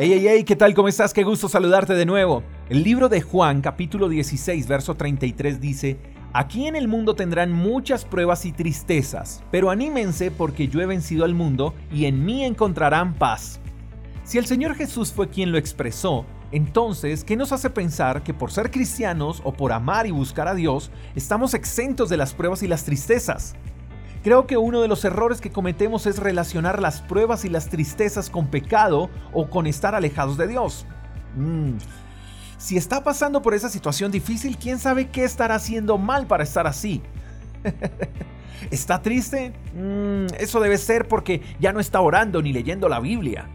Hey, hey, hey, ¿qué tal? ¿Cómo estás? Qué gusto saludarte de nuevo. El libro de Juan, capítulo 16, verso 33 dice, Aquí en el mundo tendrán muchas pruebas y tristezas, pero anímense porque yo he vencido al mundo y en mí encontrarán paz. Si el Señor Jesús fue quien lo expresó, entonces, ¿qué nos hace pensar que por ser cristianos o por amar y buscar a Dios, estamos exentos de las pruebas y las tristezas? Creo que uno de los errores que cometemos es relacionar las pruebas y las tristezas con pecado o con estar alejados de Dios. Mm. Si está pasando por esa situación difícil, ¿quién sabe qué estará haciendo mal para estar así? ¿Está triste? Mm, eso debe ser porque ya no está orando ni leyendo la Biblia.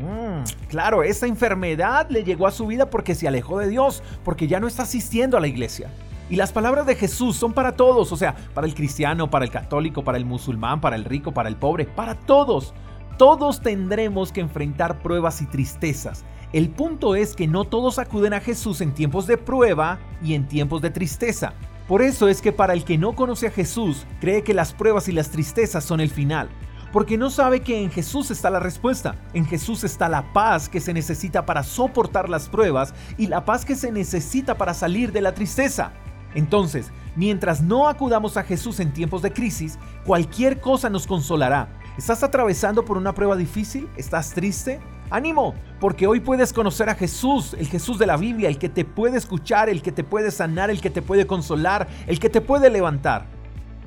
Mm, claro, esa enfermedad le llegó a su vida porque se alejó de Dios, porque ya no está asistiendo a la iglesia. Y las palabras de Jesús son para todos, o sea, para el cristiano, para el católico, para el musulmán, para el rico, para el pobre, para todos. Todos tendremos que enfrentar pruebas y tristezas. El punto es que no todos acuden a Jesús en tiempos de prueba y en tiempos de tristeza. Por eso es que para el que no conoce a Jesús, cree que las pruebas y las tristezas son el final. Porque no sabe que en Jesús está la respuesta. En Jesús está la paz que se necesita para soportar las pruebas y la paz que se necesita para salir de la tristeza. Entonces, mientras no acudamos a Jesús en tiempos de crisis, cualquier cosa nos consolará. ¿Estás atravesando por una prueba difícil? ¿Estás triste? Ánimo, porque hoy puedes conocer a Jesús, el Jesús de la Biblia, el que te puede escuchar, el que te puede sanar, el que te puede consolar, el que te puede levantar.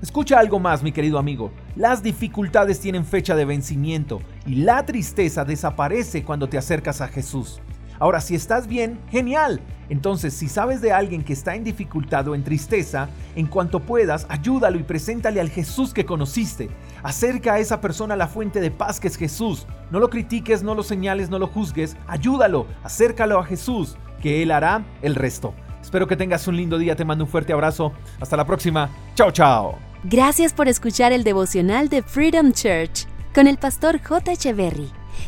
Escucha algo más, mi querido amigo. Las dificultades tienen fecha de vencimiento y la tristeza desaparece cuando te acercas a Jesús. Ahora, si estás bien, genial. Entonces, si sabes de alguien que está en dificultad o en tristeza, en cuanto puedas, ayúdalo y preséntale al Jesús que conociste. Acerca a esa persona la fuente de paz que es Jesús. No lo critiques, no lo señales, no lo juzgues. Ayúdalo, acércalo a Jesús, que Él hará el resto. Espero que tengas un lindo día, te mando un fuerte abrazo. Hasta la próxima. Chao, chao. Gracias por escuchar el devocional de Freedom Church con el pastor J. Echeverry.